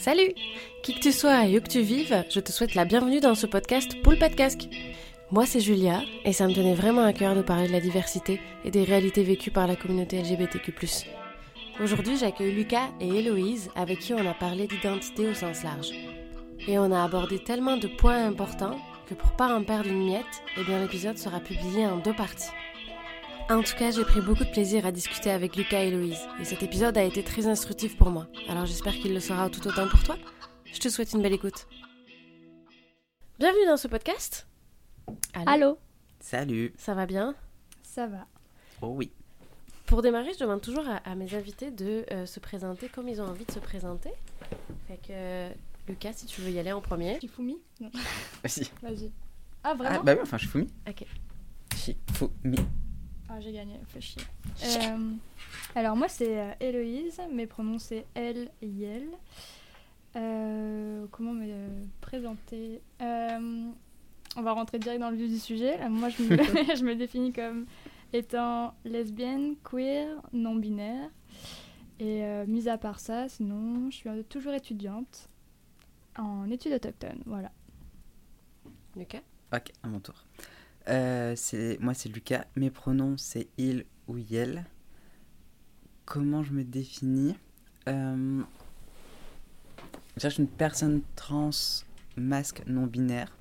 Salut Qui que tu sois et où que tu vives, je te souhaite la bienvenue dans ce podcast Poule Pas de Casque. Moi c'est Julia et ça me tenait vraiment à cœur de parler de la diversité et des réalités vécues par la communauté LGBTQ+. Aujourd'hui j'accueille Lucas et Héloïse avec qui on a parlé d'identité au sens large. Et on a abordé tellement de points importants que pour pas en perdre une miette, eh bien l'épisode sera publié en deux parties. En tout cas, j'ai pris beaucoup de plaisir à discuter avec Lucas et Louise, et cet épisode a été très instructif pour moi. Alors j'espère qu'il le sera tout autant pour toi. Je te souhaite une belle écoute. Bienvenue dans ce podcast. Allô Salut. Ça va bien? Ça va. Oh oui. Pour démarrer, je demande toujours à, à mes invités de euh, se présenter comme ils ont envie de se présenter. Fait que euh, Lucas, si tu veux y aller en premier. Shifumi Non, Vas-y. vas-y. Ah, Ah, vraiment bah oui, enfin, Shifumi. Ok. Shifumi. Ah, j'ai gagné, fais chier. Euh, alors, moi, c'est euh, Héloïse. Mes pronoms, c'est elle et Yel. Euh, comment me présenter? Euh, On va rentrer direct dans le vif du sujet. Là, moi, je me, je me définis comme étant lesbienne, queer, non-binaire. Et euh, mis à part ça, sinon, je suis toujours étudiante en études autochtones. Voilà. Lucas Ok, à mon tour. Euh, c'est moi, c'est Lucas. Mes pronoms, c'est il ou yel. Comment je me définis euh... Je cherche une personne trans, masque, non binaire,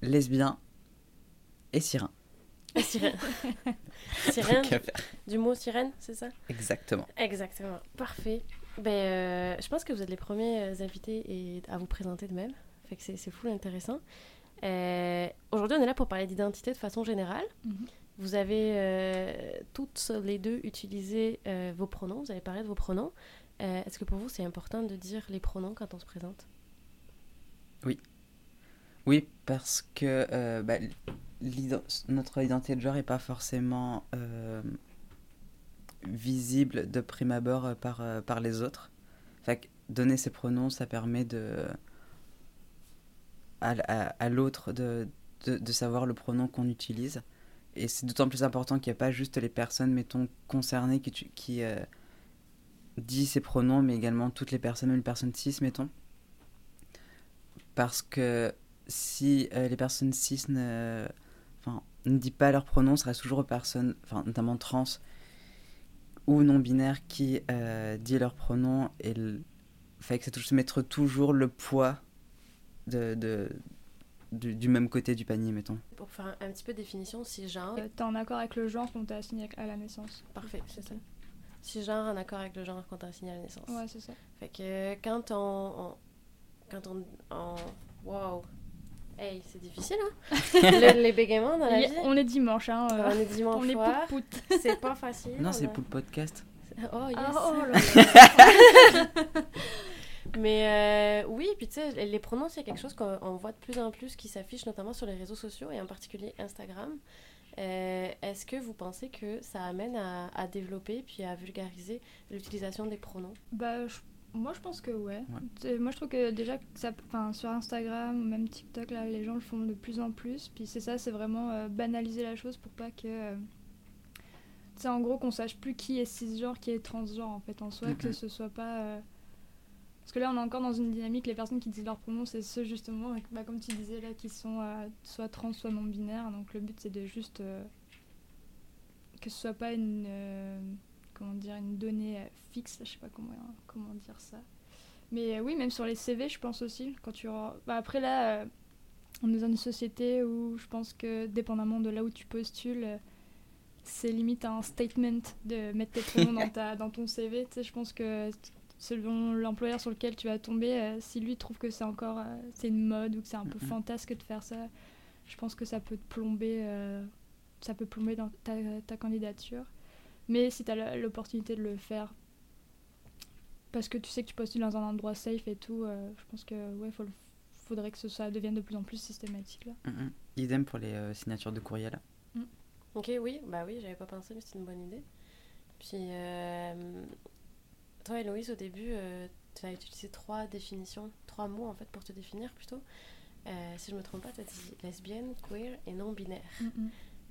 lesbien et sirin. Et Sirène. Sirène, du mot sirène, c'est ça? Exactement. Exactement. Parfait. Ben, euh, je pense que vous êtes les premiers euh, invités et à vous présenter de même. Fait que c'est c'est full intéressant. Euh, Aujourd'hui, on est là pour parler d'identité de façon générale. Mhm. Vous avez euh, toutes les deux utilisé euh, vos pronoms. Vous avez parlé de vos pronoms. Euh, Est-ce que pour vous, c'est important de dire les pronoms quand on se présente? Oui, parce que euh, bah, notre identité de genre n'est pas forcément euh, visible de prime abord par, par les autres. Fait que donner ses pronoms, ça permet de, à, l'autre de, de, savoir le pronom qu'on utilise. Et c'est d'autant plus important qu'il n'y a pas juste les personnes, mettons, concernées qui, qui euh, disent ces pronoms, mais également toutes les personnes, même les personnes cis, mettons. Parce que si euh, les personnes cis ne, ne disent pas leurs pronoms, ce reste toujours aux personnes, notamment trans ou non binaires qui euh, disent leurs pronoms et le que c'est toujours mettre toujours le poids de, de- du, du même côté du panier, mettons. Pour faire un, un petit peu de définition, si genre. Euh, T'es en accord avec le genre qu'on t'a assigné à la naissance Parfait, c'est ça. Si genre en accord avec le genre qu'on t'a assigné à la naissance. Ouais, c'est ça. Fait que quand on. on- quand on. on wow! Hey, c'est difficile, hein? Le- les bégaiements dans la vie. on est dimanche, hein. euh, On est dimanche on est soir. pout C'est pas facile. Non, on c'est a- pour le podcast. Oh, yes. Ah, oh là là. Mais euh, oui, puis tu sais, les- pronoms, c'est quelque chose qu'on on voit de plus en plus qui s'affiche notamment sur les réseaux sociaux et en particulier Instagram. Euh, Est-ce que vous pensez que ça amène à, à développer puis à vulgariser l'utilisation des pronoms? Bah, je- moi je pense que ouais. Ouais. C'est- Moi je trouve que déjà ça, sur Instagram ou même TikTok, là, les gens le font de plus en plus. Puis c'est ça, c'est vraiment euh, banaliser la chose pour pas que. euh, tu sais, en gros, qu'on sache plus qui est cisgenre, qui est transgenre en fait en soi, que Mhm. ce soit pas. euh, Parce que là, on est encore dans une dynamique, les personnes qui disent leur pronom, c'est ceux justement, bah, comme tu disais là, qui sont euh, soit trans, soit non-binaires. Donc le but, c'est de juste. euh, que ce soit pas une. euh, comment dire, une donnée fixe, je sais pas comment, dire ça. Mais oui, même sur les CV, je pense aussi, quand tu... Bah, après là, on est dans une société où je pense que dépendamment de là où tu postules, c'est limite un statement de mettre tes pronoms dans, ta, dans ton CV. Je pense que selon l'employeur sur lequel tu vas tomber, euh, si lui trouve que c'est encore euh, c'est une mode ou que c'est un peu fantasque de faire ça, je pense que ça peut te plomber, euh, ça peut plomber dans ta, ta candidature. Mais si tu as l'opportunité de le faire parce que tu sais que tu postules dans un endroit safe et tout, euh, je pense que ouais, faut le- faudrait que ce soit devienne de plus en plus systématique là. Idem pour les euh, signatures de courriel. Ok, oui, bah oui, j'avais pas pensé, mais c'est une bonne idée. Puis, euh, toi, Héloïse, au début, euh, tu as utilisé trois définitions, trois mots en fait pour te définir plutôt. Euh, si je me trompe pas, tu as dit lesbienne, queer et non-binaire.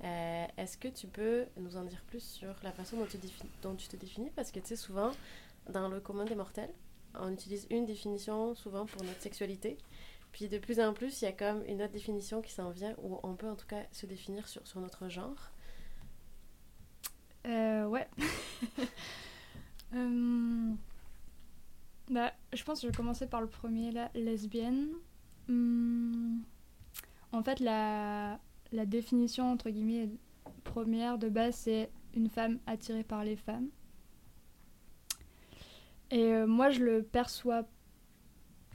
Euh, Est-ce que tu peux nous en dire plus sur la façon dont tu, défi- dont tu te définis? Parce que tu sais, souvent, dans le commun des mortels, on utilise une définition souvent pour notre sexualité. Puis de plus en plus, il y a comme une autre définition qui s'en vient où on peut en tout cas se définir sur, sur notre genre. Euh, ouais. Euh, bah, je pense que je vais commencer par le premier, là, lesbienne. Hum, En fait, la, la définition, entre guillemets, première de base, c'est une femme attirée par les femmes. Et euh, moi, je le perçois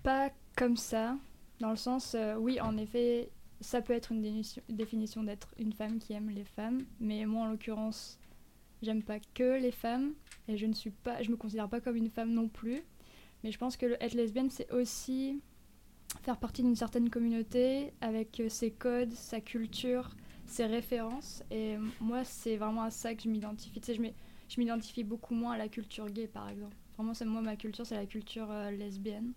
pas comme ça, dans le sens, euh, oui, en effet, ça peut être une définition d'être une femme qui aime les femmes, mais moi, en l'occurrence, j'aime pas que les femmes, et je ne suis pas, je me considère pas comme une femme non plus. Mais je pense que le- être lesbienne, c'est aussi faire partie d'une certaine communauté avec euh, ses codes, sa culture, ses références. Et moi, c'est vraiment à ça que je m'identifie. Tu sais, je m'identifie beaucoup moins à la culture gay, par exemple. Vraiment, c'est moi, ma culture, c'est la culture euh, lesbienne.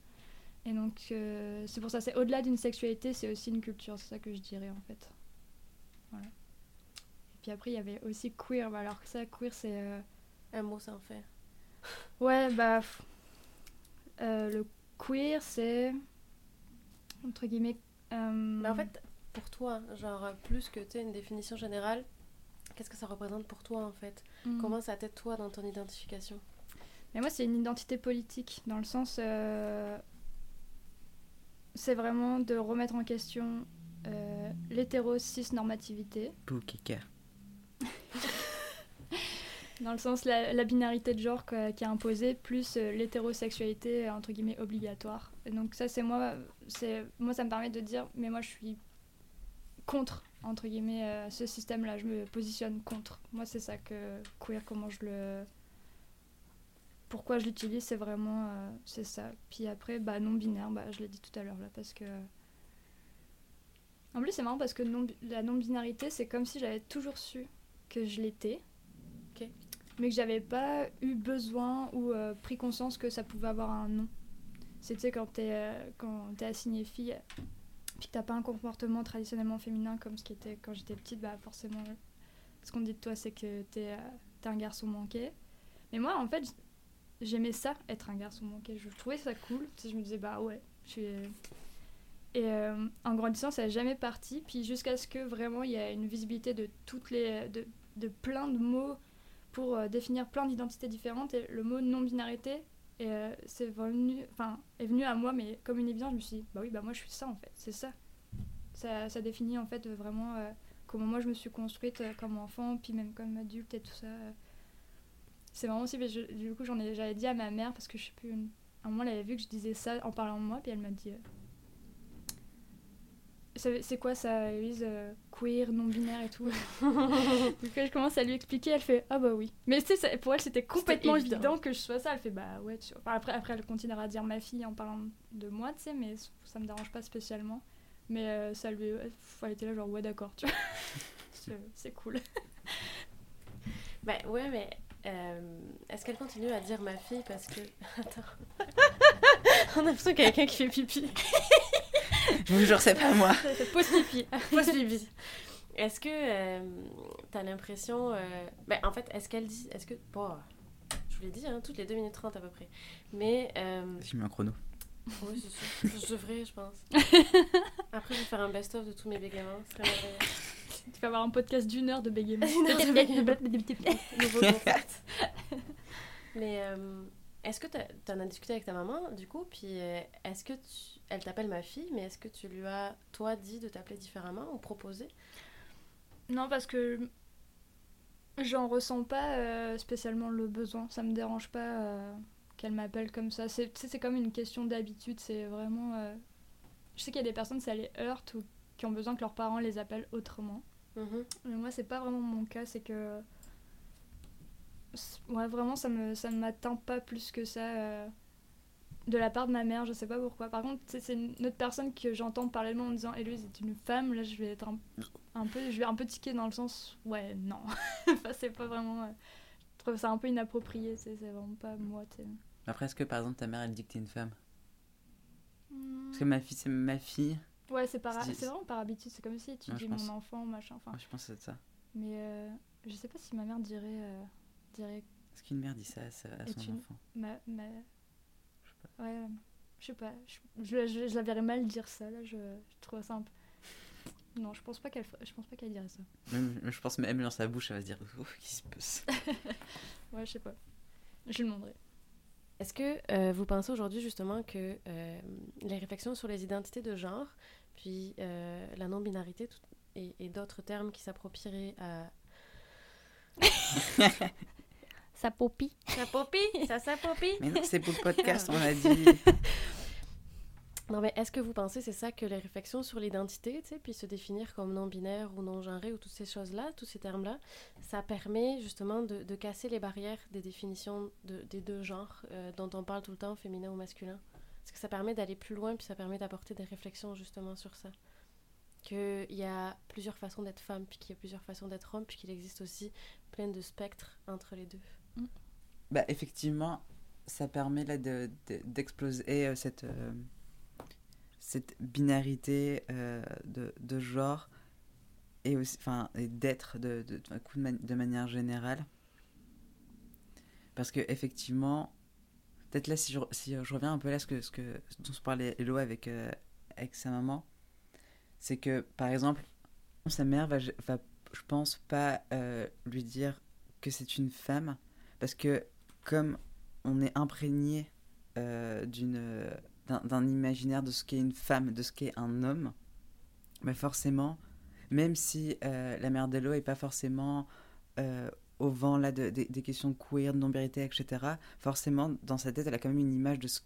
Et donc, euh, c'est pour ça, c'est au-delà d'une sexualité, c'est aussi une culture. C'est ça que je dirais, en fait. Puis après, il y avait aussi queer. Bah, alors que ça, queer, c'est... euh, Un mot sans faire. Ouais, bah. euh, le queer, c'est. Entre guillemets. euh, Mais en fait, pour toi, genre plus que tu sais, une définition générale, qu'est-ce que ça représente pour toi en fait? Hmm. Comment ça t'aide toi dans ton identification? Mais moi, c'est une identité politique, dans le sens. euh, c'est vraiment de remettre en question euh, l'hétéro-cis-normativité, Pou, kika. Dans le sens la, la binarité de genre qui est imposée, plus euh, l'hétérosexualité, euh, entre guillemets, obligatoire. Donc, ça, c'est moi, moi, ça me permet de dire, mais moi, je suis contre, entre guillemets, euh, ce système-là. Je me positionne contre. Moi, c'est ça que queer, comment je le. Pourquoi je l'utilise, c'est vraiment. c'est ça. Puis après, bah, non-binaire, bah, je l'ai dit tout à l'heure, là, parce que. En plus, c'est marrant parce que non, la non-binarité, c'est comme si j'avais toujours su que je l'étais. Mais que j'avais pas eu besoin ou euh, pris conscience que ça pouvait avoir un nom. Tu sais, quand t'es euh, quand t'es assigné fille, puis que t'as pas un comportement traditionnellement féminin comme ce qui était quand j'étais petite, bah forcément, euh, ce qu'on dit de toi, c'est que t'es euh, un garçon manqué. Mais moi, en fait, j'aimais ça, être un garçon manqué. Je trouvais ça cool. Tu je me disais, bah ouais, je suis. Et euh, en grandissant, ça n'a jamais parti. Puis jusqu'à ce que vraiment il y ait une visibilité de toutes les. de, de plein de mots pour euh, définir plein d'identités différentes. Et le mot non-binarité euh, c'est venu, est venu à moi, mais comme une évidence, je me suis dit, bah oui, bah moi je suis ça en fait, c'est ça. Ça, ça définit en fait vraiment euh, comment moi je me suis construite comme enfant, puis même comme adulte et tout ça. C'est vraiment aussi, du coup, j'en ai, j'avais dit à ma mère, parce que je sais plus, à un moment, elle avait vu que je disais ça en parlant de moi, puis elle m'a dit. C'est quoi ça, Louise euh, Queer, non-binaire et tout. Donc quand je commence à lui expliquer, elle fait Ah bah oui. Mais tu sais, pour elle, c'était complètement évident. évident. que je sois ça. Elle fait Bah ouais. tu- enfin, après, après, elle continuera à dire ma fille en parlant de moi, tu sais, mais ça me dérange pas spécialement. Mais euh, ça lui. Elle était là, genre Ouais, d'accord, tu vois. C'est- cool. Ben ouais, mais euh, est-ce qu'elle continue à dire ma fille parce que. Attends. On a l'impression qu'il y a quelqu'un qui fait pipi. Je vous jure, c'est pas moi. Pause pipi. Pas pipi. Est-ce que euh, t'as l'impression. euh, Ben en fait, est-ce qu'elle dit. Est-ce que. Bon, je vous l'ai dit, hein, toutes les 2 minutes 30 à peu près. Mais. euh, J'ai mis un chrono. oui, c'est sûr. Je devrais, je pense. Après, je vais faire un best-of de tous mes bégaiements. Tu vas avoir un podcast d'une heure de bégaiement. Une heure de bégaiement. Nouveau concept. Mais euh, est-ce que t'as- t'en as discuté avec ta maman, du coup? Puis euh, est-ce que tu... Elle t'appelle ma fille, mais est-ce que tu lui as, toi, dit de t'appeler différemment ou proposé? Non, parce que j'en ressens pas euh, spécialement le besoin. Ça me dérange pas euh, qu'elle m'appelle comme ça. C'est tu c'est comme une question d'habitude. C'est vraiment. euh, Je sais qu'il y a des personnes, ça les heurte ou qui ont besoin que leurs parents les appellent autrement. Mhm. Mais moi, c'est pas vraiment mon cas. C'est que. Ouais, vraiment, ça me ça ne m'atteint pas plus que ça. euh, De la part de ma mère, je sais pas pourquoi. Par contre, c'est une autre personne que j'entends parler de moi en me disant Héloïse est une femme. Là, je vais être un, un peu, je vais un peu tiquer dans le sens, ouais, non. enfin, c'est pas vraiment. euh, Je trouve ça un peu inapproprié. C'est vraiment pas moi. tu sais. Après, est-ce que par exemple ta mère elle dit que t'es une femme? Hmm. Parce que ma fille, c'est ma fille. Ouais, c'est par, vraiment par habitude. C'est comme si tu je dis pense. mon enfant, machin. Enfin, je pense que c'est ça. Mais euh, je sais pas si ma mère dirait, Est-ce qu'une mère dit ça à, à son tu- enfant? Ma, ma... Je sais pas. Ouais, je sais pas. Je, je, je- je la verrais mal dire ça, là. Je, je trouve ça un peu... Non, je pense pas qu'elle je pense pas qu'elle dirait ça. Même- Je pense même dans sa bouche, elle va se dire Ouf, qu'est-ce qui se passe? Ouais, je sais pas. Je lui demanderai. Est-ce que euh, vous pensez aujourd'hui justement que euh, les réflexions sur les identités de genre, puis euh, la non-binarité tout- et, et d'autres termes qui s'approprieraient à... Ça popie. Ça popie Ça s'approprie Mais non, c'est pour le podcast, on a dit. Non, mais est-ce que vous pensez c'est ça que les réflexions sur l'identité, tu sais, puis se définir comme non-binaire ou non-genré ou toutes ces choses-là, tous ces termes-là, ça permet justement de, de casser les barrières des définitions de- des deux genres euh, dont on parle tout le temps, féminin ou masculin? Est-ce que ça permet d'aller plus loin puis ça permet d'apporter des réflexions justement sur ça Qu'il y a plusieurs façons d'être femme, puis qu'il y a plusieurs façons d'être homme, puis qu'il existe aussi plein de spectres entre les deux. Bah, effectivement, ça permet là de- de- d'exploser euh, cette, euh, cette binarité euh, de, de genre et aussi, d'être de, de, de, de man- de manière générale. Parce que effectivement, peut-être là, si je, reviens un peu là, ce, que, ce, que, dont se parlait Hello avec, avec sa maman, c'est que, par exemple, sa mère va, va je pense, pas lui dire que c'est une femme, parce que comme on est imprégné euh, d'une d'un imaginaire de ce qu'est une femme, de ce qu'est un homme, mais forcément, même si euh, la mère d'Elo est pas forcément euh, au vent là de- de- des questions queer, de non-vérité, etc., forcément, dans sa tête, elle a quand même une image de ce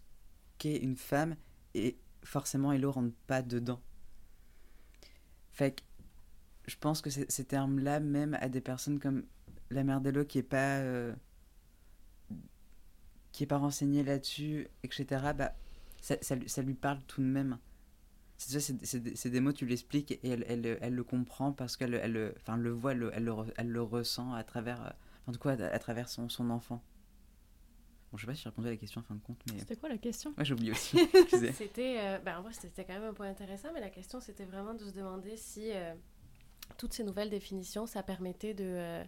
qu'est une femme, et forcément, Elo rentre pas dedans. Fait que je pense que ces termes-là, même à des personnes comme la mère d'Elo qui est pas qui est pas renseignée là-dessus, etc. Bah, ça, ça, lui- ça lui parle tout de même. C'est ça, c'est c'est des- mots, tu l'expliques et elle, elle, elle le comprend parce qu'elle elle, le- enfin, le voit, elle, le- elle, le, re- elle le ressent à travers, euh, enfin, du coup, à, à travers son, son enfant. Bon, je sais pas si j'ai répondu à la question en fin de compte, mais C'était quoi la question? Ouais, j'ai oublié aussi. C'était, euh, ben, en vrai, c'était quand même un point intéressant, mais la question, c'était vraiment de se demander si euh, toutes ces nouvelles définitions, ça permettait de, euh,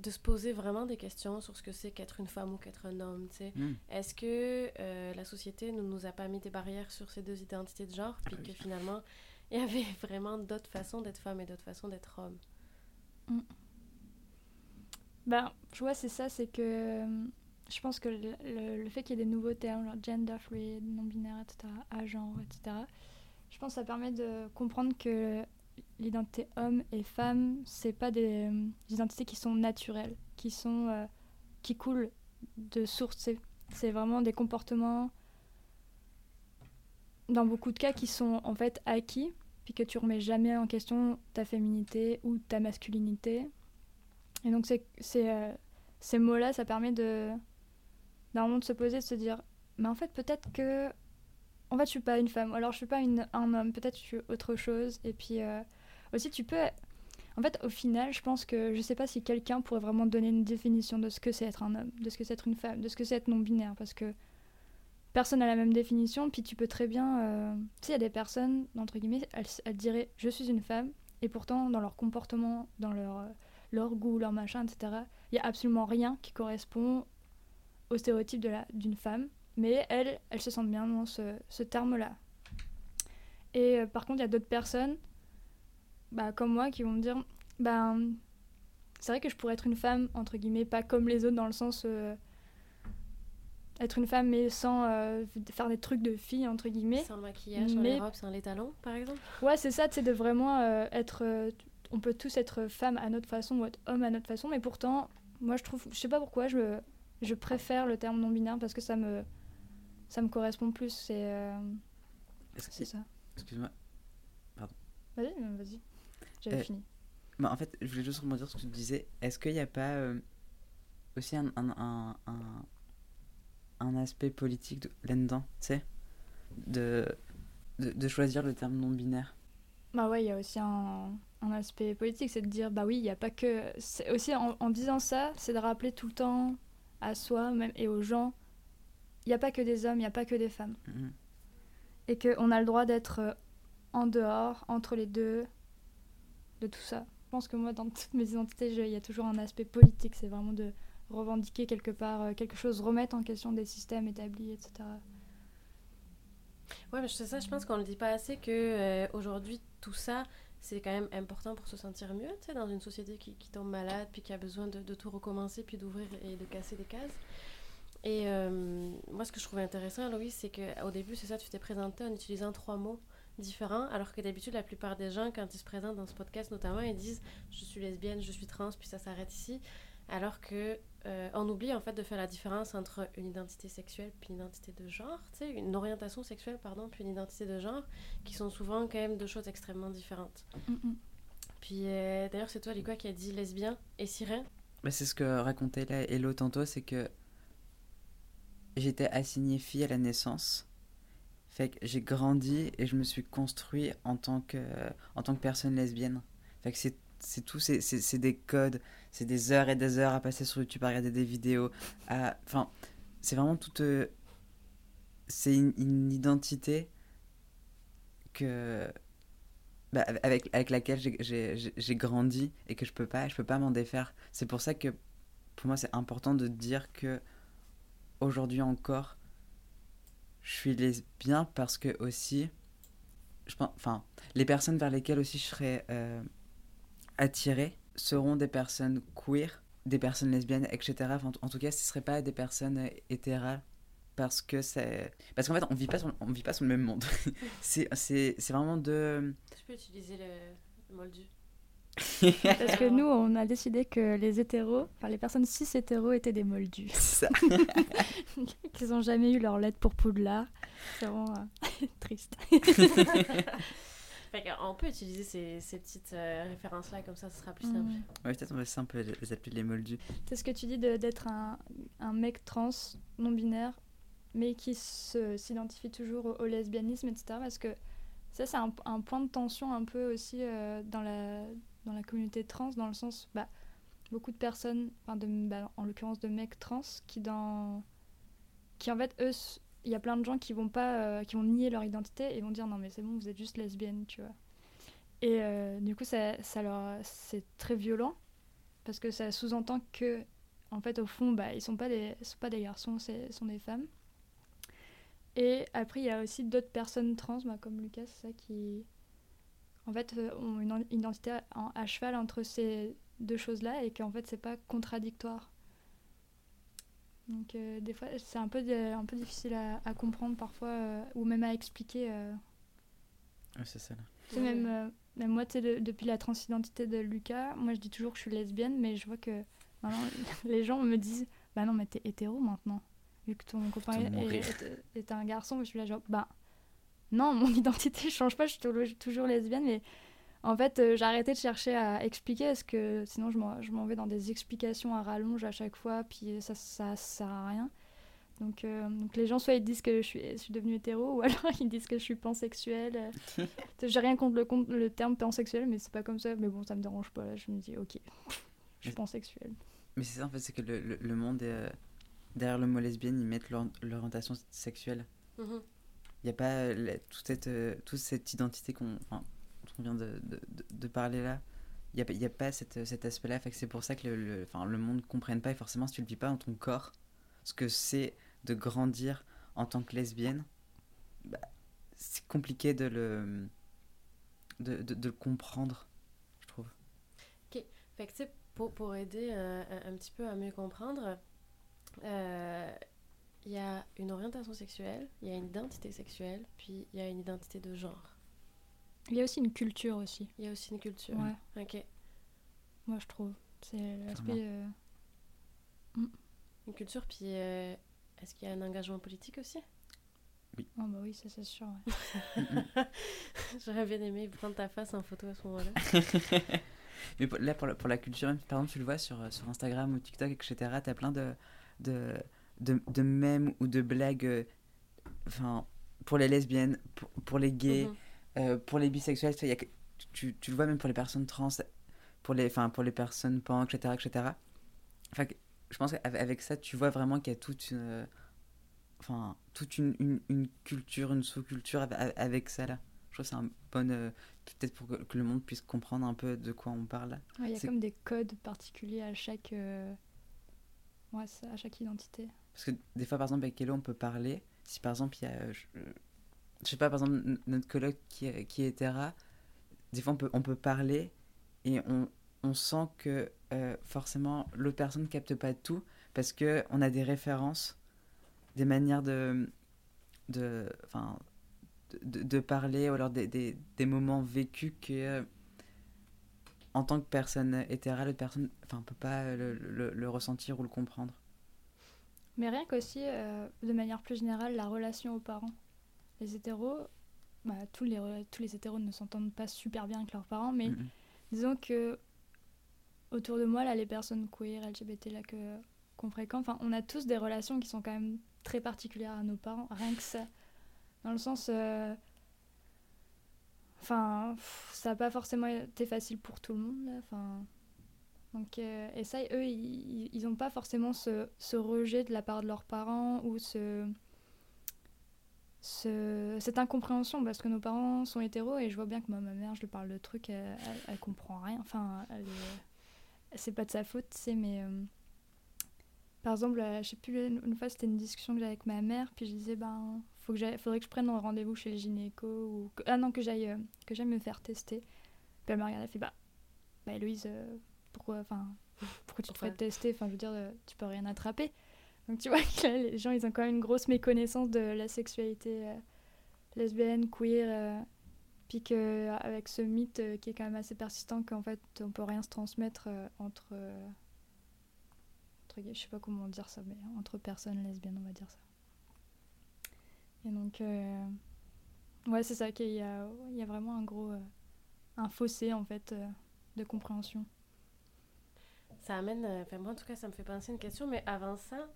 de se poser vraiment des questions sur ce que c'est qu'être une femme ou qu'être un homme, tu sais. Hmm. Est-ce que euh, la société ne nous a pas mis des barrières sur ces deux identités de genre, puis Ah oui. que finalement, il y avait vraiment d'autres façons d'être femme et d'autres façons d'être homme? Ben, je vois, c'est ça, c'est que je pense que le, le- le fait qu'il y ait des nouveaux termes, genre gender fluid, non-binaire, etc., à-genre, etc., je pense que ça permet de comprendre que l'identité homme et femme, c'est pas des, euh, identités qui sont naturelles, qui sont euh, qui coulent de source. C'est, vraiment des comportements, dans beaucoup de cas, qui sont en fait acquis, puis que tu remets jamais en question ta féminité ou ta masculinité. Et donc c'est, euh, ces mots-là, ça permet de d'un moment de se poser, de se dire, mais en fait peut-être que, en fait je suis pas une femme, alors je suis pas une, un homme, peut-être je suis autre chose. Et puis euh, aussi tu peux, en fait au final, je pense que je sais pas si quelqu'un pourrait vraiment donner une définition de ce que c'est être un homme, de ce que c'est être une femme, de ce que c'est être non binaire, parce que personne n'a la même définition. Puis tu peux très bien, euh, tu sais, il y a des personnes entre guillemets, elles, diraient je suis une femme, et pourtant dans leur comportement, dans leur euh, leur goût, leur machin, etc. Il n'y a absolument rien qui correspond au stéréotype d'une femme, mais elles, elles se sentent bien dans ce, ce terme-là. Et euh, par contre, il y a d'autres personnes, bah, comme moi, qui vont me dire, ben, c'est vrai que je pourrais être une femme, entre guillemets, pas comme les autres, dans le sens... euh, être une femme, mais sans euh, faire des trucs de fille, entre guillemets. Sans le maquillage, sans les robes, sans les talons, par exemple Ouais, c'est ça, c'est de vraiment euh, être. euh, on peut tous être femme à notre façon ou être homme à notre façon, mais pourtant, moi je trouve. Je sais pas pourquoi, je, je préfère le terme non-binaire parce que ça me. Ça me correspond plus, c'est. euh, Est-ce que- c'est ça. Excuse-moi. Vas-y, euh, vas-y. J'avais Euh, fini. Bah, en fait, je voulais juste rebondir sur ce que tu disais. Est-ce qu'il n'y a pas euh, aussi un, un, un, un, un aspect politique de- là-dedans, tu sais de, de, de choisir le terme non-binaire? Bah ouais, il y a aussi un, un aspect politique, c'est de dire, bah oui, il n'y a pas que. Aussi en, en disant ça, c'est de rappeler tout le temps à soi même et aux gens, n'y a pas que des hommes, il n'y a pas que des femmes. Mhm. et qu'on a le droit d'être euh, en dehors, entre les deux, de tout ça. Je pense que moi, dans toutes mes identités, il y a toujours un aspect politique, c'est vraiment de revendiquer quelque part euh, quelque chose, remettre en question des systèmes établis, etc. Ouais, mais c'est ça, je pense qu'on ne le dit pas assez que euh, aujourd'hui tout ça, c'est quand même important pour se sentir mieux, tu sais, dans une société qui, qui, tombe malade, puis qui a besoin de, de tout recommencer, puis d'ouvrir et de casser des cases. Et euh, moi, ce que je trouvais intéressant, Louis, c'est qu'au début, c'est ça, tu t'es présenté en utilisant trois mots différents, alors que d'habitude, la plupart des gens, quand ils se présentent dans ce podcast notamment, ils disent je suis lesbienne, je suis trans, puis ça s'arrête ici. Alors que euh, on oublie en fait de faire la différence entre une identité sexuelle puis une identité de genre, tu sais, une orientation sexuelle pardon puis une identité de genre, qui sont souvent quand même deux choses extrêmement différentes. Mm -hmm. Puis euh, d'ailleurs c'est toi Liqua qui a dit lesbien et sirène. Bah, c'est ce que racontait là Hello tantôt, c'est que j'étais assignée fille à la naissance. Fait que j'ai grandi et je me suis construit en tant que, en tant que personne lesbienne. Fait que c'est tout, c'est des codes, c'est des heures et des heures à passer sur YouTube à regarder des vidéos. Enfin, c'est vraiment toute. Euh, c'est une, une, identité que. Bah, avec, avec laquelle j'ai grandi et que je peux pas, je peux pas m'en défaire. C'est pour ça que pour moi c'est important de dire que aujourd'hui encore je suis lesbien parce que aussi je pense enfin les personnes vers lesquelles aussi je serais euh, attirés seront des personnes queer, des personnes lesbiennes, etc. En tout cas, ce ne seraient pas des personnes hétérales parce que c'est parce qu'en fait on vit pas on vit pas sur le même monde c'est vraiment de je peux utiliser le, le moldu parce que nous on a décidé que les hétéros enfin les personnes cis hétéros étaient des moldus ça qu'ils ont jamais eu leur lettre pour Poudlard c'est vraiment euh, triste on peut utiliser ces, ces petites euh, références-là, comme ça, ce sera plus simple. Mmh. Ouais, peut-être on va simple les appeler les moldus. C'est ce que tu dis d'être un, un, mec trans, non-binaire, mais qui s'identifie toujours au, au, lesbianisme, etc. Parce que ça, c'est un, un, point de tension un peu aussi euh, dans, la, dans la communauté trans, dans le sens, bah, beaucoup de personnes, de, bah, en l'occurrence de mecs trans, qui, dans, qui en fait, eux, il y a plein de gens qui vont pas euh, qui vont nier leur identité et vont dire non mais c'est bon vous êtes juste lesbienne tu vois. Et euh, du coup ça, ça leur c'est très violent parce que ça sous-entend que en fait au fond bah ils sont pas des sont pas des garçons c'est sont des femmes. Et après il y a aussi d'autres personnes trans bah, comme Lucas ça qui en fait euh, ont une identité à, à cheval entre ces deux choses là et qu'en fait c'est pas contradictoire donc euh, des fois, c'est un peu, un peu difficile à, à comprendre parfois, euh, ou même à expliquer. Euh. Ouais, c'est ça. Là. Même, euh, même moi, de, depuis la transidentité de Lucas, moi je dis toujours que je suis lesbienne, mais je vois que les gens me disent Bah non, mais t'es hétéro maintenant, vu que ton copain est, est, est, un garçon. Je suis là, genre, bah non, mon identité change pas, je suis toujours lesbienne, mais en fait, euh, j'ai arrêté de chercher à expliquer parce que sinon je m'en vais dans des explications à rallonge à chaque fois, puis ça, ça, ça sert à rien. Donc, euh, donc les gens, soit ils disent que je suis, je suis devenue hétéro, ou alors ils disent que je suis pansexuelle. j'ai rien contre le, le terme pansexuel, mais c'est pas comme ça. Mais bon, ça me dérange pas. Là, je me dis, ok, je suis pansexuelle. Mais c'est ça, en fait, c'est que le, le, le monde, est, euh, derrière le mot lesbienne, ils mettent l'orientation sexuelle. Il mm -hmm. N'y a pas la, toute, cette, toute cette identité qu'on. Enfin, vient de, de, de, parler là, il n'y a, a, pas cette, cet aspect-là. C'est pour ça que le, le, le monde ne comprenne pas. Et forcément, si tu ne le vis pas dans ton corps, ce que c'est de grandir en tant que lesbienne, bah, c'est compliqué de le, de, de, de, le comprendre, je trouve. Ok, fait que, pour, pour aider euh, un, un, petit peu à mieux comprendre, il euh, y a une orientation sexuelle, il y a une identité sexuelle, puis il y a une identité de genre. Il y a aussi une culture aussi. Il y a aussi une culture. Ouais. Ok. Moi, je trouve. C'est l'aspect. Euh... Mm. Une culture, puis euh, est-ce qu'il y a un engagement politique aussi? Oui. Oh, bah oui, ça c'est sûr. Ouais. J'aurais bien aimé prendre ta face en photo à ce moment-là. Mais pour, là, pour la, pour la culture, par exemple, tu le vois sur, sur Instagram ou TikTok, etc., tu as plein de, de, de, de mèmes ou de blagues euh, enfin, pour les lesbiennes, pour, pour les gays. Mm -hmm. Euh, pour les bisexuels, tu, y a, tu, tu, le vois même pour les personnes trans, pour les, pour les personnes pan, etc. etc. Enfin, je pense qu'avec ça, tu vois vraiment qu'il y a toute une, enfin, toute une, une, une culture, une sous-culture avec ça là. Je trouve que c'est un bon. Euh, Peut-être pour que, que, le monde puisse comprendre un peu de quoi on parle. Il ouais, y a comme des codes particuliers à chaque. Euh, ouais, à chaque identité. Parce que des fois, par exemple, avec Hello, on peut parler. Si par exemple, il y a. Je, je sais pas, par exemple, notre colloque qui, qui est Terra, des fois, on peut, on peut parler et on, on sent que euh, forcément, l'autre personne ne capte pas tout parce qu'on a des références, des manières de. de enfin. De, parler ou alors des, des, des moments vécus que en tant que personne hétéra, l'autre personne enfin, peut pas le, ressentir ou le comprendre. Mais rien qu'aussi, euh, de manière plus générale, la relation aux parents. Les hétéros, bah, tous, les, tous les hétéros ne s'entendent pas super bien avec leurs parents, mais disons que autour de moi, là, les personnes queer, LGBT, là, que, qu'on fréquente, enfin, on a tous des relations qui sont quand même très particulières à nos parents, rien que ça. Dans le sens... Euh, Enfin, ça n'a pas forcément été facile pour tout le monde. Là. Enfin, donc, euh, et ça, eux, ils n'ont pas forcément ce, ce, rejet de la part de leurs parents ou ce, ce, cette incompréhension parce que nos parents sont hétéros et je vois bien que moi, ma mère, je lui parle de trucs, elle, elle, comprend rien. Enfin, c'est pas de sa faute, sais, mais. Euh, par exemple, je sais plus, une fois c'était une discussion que j'avais avec ma mère, puis je disais, ben, faut que faudrait que je prenne un rendez-vous chez le gynéco, ou que, ah non, que j'aille euh, que me faire tester. Puis elle m'a regardé, elle fait, bah, bah Héloïse, euh, pourquoi, enfin, pourquoi tu te ferais tester Enfin, je veux dire, euh, tu peux rien attraper. Donc tu vois que là, les gens, ils ont quand même une grosse méconnaissance de la sexualité euh, lesbienne, queer, euh, puis qu'avec ce mythe qui est quand même assez persistant qu'en fait, on peut rien se transmettre entre je sais pas comment dire ça, mais entre personnes lesbiennes, on va dire ça. Et donc, euh, ouais, c'est ça qu'il y a, il y a vraiment un gros, euh, un fossé en fait euh, de compréhension. Ça amène, enfin moi en tout cas ça me fait penser une question, mais avant ça,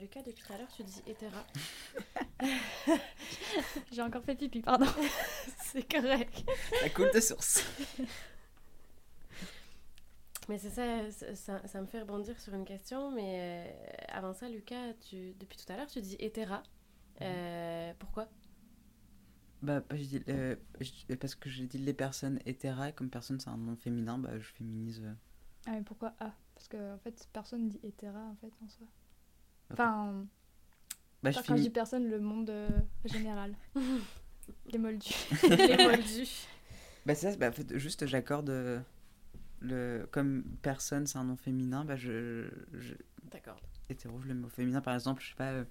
Lucas, depuis tout à l'heure tu dis hétéra. J'ai encore fait pipi, pardon. c'est correct. La coule de source. Mais c'est ça, ça, ça, me fait rebondir sur une question. Mais euh, avant ça, Lucas, tu, depuis tout à l'heure, tu dis hétéra. Euh, pourquoi? Bah, je dis, euh, je, parce que j'ai dit les personnes hétéra, comme personne c'est un nom féminin, bah, je féminise. Euh... Ah, mais pourquoi Ah Parce que en fait, personne dit hétéra en fait en soi. Enfin. Bah, je quand je dis personne, le monde euh, général. les moldus. les moldus. Bah, c'est ça, bah, en fait, juste j'accorde le, comme personne, c'est un nom féminin, bah je. je D'accord. Hétéro, le mot féminin, par exemple, je sais pas. Euh,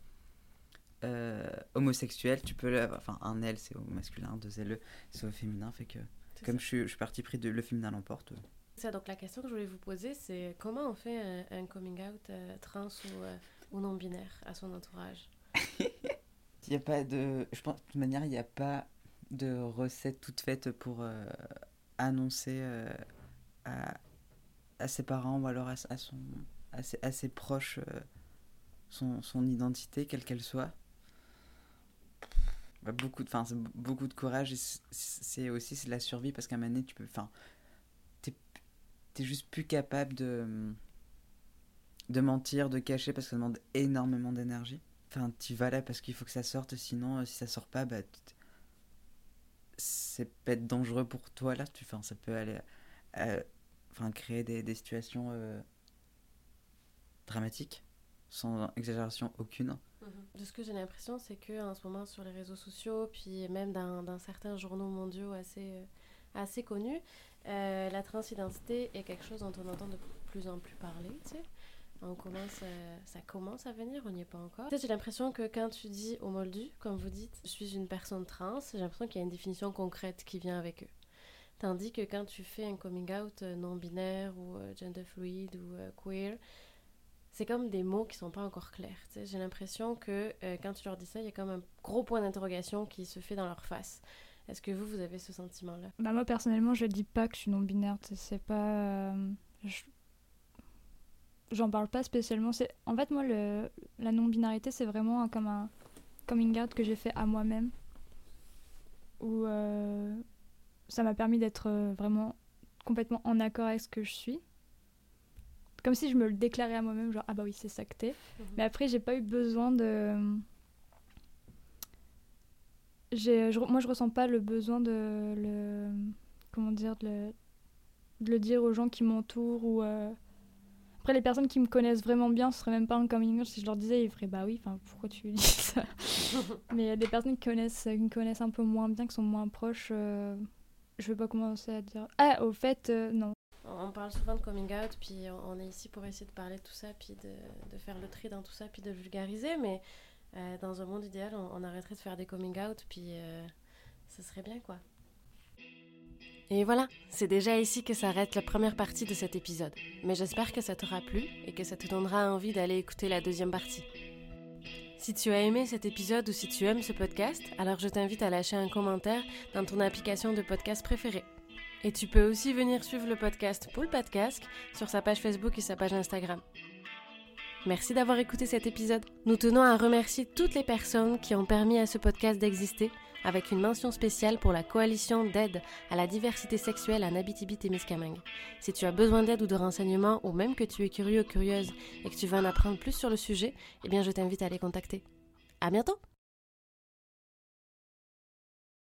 euh, homosexuel, tu peux. Le, enfin, un L, c'est au masculin, deux L, c'est au féminin. Fait que, comme je suis, je suis parti pris de le féminin l'emporte. Ça, donc la question que je voulais vous poser, c'est comment on fait un, coming out euh, trans ou, euh, ou non-binaire à son entourage? Il n'y a pas de. Je pense, de toute manière, il n'y a pas de recette toute faite pour euh, annoncer à, à, ses parents ou alors à, à son, à, ses, à ses proches son, son, identité, quelle qu'elle soit. Bah, beaucoup, de, beaucoup de courage et c'est aussi c'est la survie parce qu'à un moment donné, tu peux. Enfin, es juste plus capable de, de mentir, de cacher parce que ça demande énormément d'énergie. Enfin, tu vas là parce qu'il faut que ça sorte, sinon, euh, si ça sort pas, bah, c'est peut être dangereux pour toi là. Tu, enfin, ça peut aller euh, créer des, situations euh, dramatiques, sans exagération aucune. Mhm. De ce que j'ai l'impression, c'est que en ce moment sur les réseaux sociaux, puis même dans, dans certains journaux mondiaux assez, assez connus, euh, la transidentité est quelque chose dont on entend de plus en plus parler, tu sais. On commence, euh, ça commence à venir, on n'y est pas encore. J'ai l'impression que quand tu dis au moldu, comme vous dites, je suis une personne trans, j'ai l'impression qu'il y a une définition concrète qui vient avec eux. Tandis que quand tu fais un coming out non-binaire ou euh, gender fluid ou euh, queer, c'est comme des mots qui sont pas encore clairs. J'ai l'impression que euh, quand tu leur dis ça, il y a comme un gros point d'interrogation qui se fait dans leur face. Est-ce que vous, vous avez ce sentiment-là? Bah Moi, personnellement, je dis pas que je suis non-binaire. C'est pas. Euh, J'en parle pas spécialement. En fait, moi, le... la non-binarité, c'est vraiment comme un coming out que j'ai fait à moi-même. Où, euh, ça m'a permis d'être euh, vraiment complètement en accord avec ce que je suis. Comme si je me le déclarais à moi-même, genre ah bah oui, c'est ça que t'es. Mmh. Mais après, j'ai pas eu besoin de. Je, moi, je ressens pas le besoin de le. Comment dire de le, de le dire aux gens qui m'entourent ou. Euh... Après, les personnes qui me connaissent vraiment bien, ce serait même pas un coming out. Si je leur disais, ils feraient bah oui, enfin, pourquoi tu dis ça? Mais il y a des personnes qui connaissent, qui me connaissent un peu moins bien, qui sont moins proches. euh, je vais pas commencer à dire. Ah, au fait, euh, non. On parle souvent de coming out, puis on est ici pour essayer de parler de tout ça, puis de, de faire le tri dans tout ça, puis de vulgariser, mais euh, dans un monde idéal, on, arrêterait de faire des coming out, puis euh, ce serait bien, quoi. Et voilà, c'est déjà ici que s'arrête la première partie de cet épisode. Mais j'espère que ça t'aura plu et que ça te donnera envie d'aller écouter la deuxième partie. Si tu as aimé cet épisode ou si tu aimes ce podcast, alors je t'invite à lâcher un commentaire dans ton application de podcast préférée. Et tu peux aussi venir suivre le podcast Poule Podcast sur sa page Facebook et sa page Instagram. Merci d'avoir écouté cet épisode. Nous tenons à remercier toutes les personnes qui ont permis à ce podcast d'exister, avec une mention spéciale pour la coalition d'aide à la diversité sexuelle à Nabitibi-Témiscamingue. Si tu as besoin d'aide ou de renseignements, ou même que tu es curieux ou curieuse et que tu veux en apprendre plus sur le sujet, eh bien je t'invite à les contacter. À bientôt!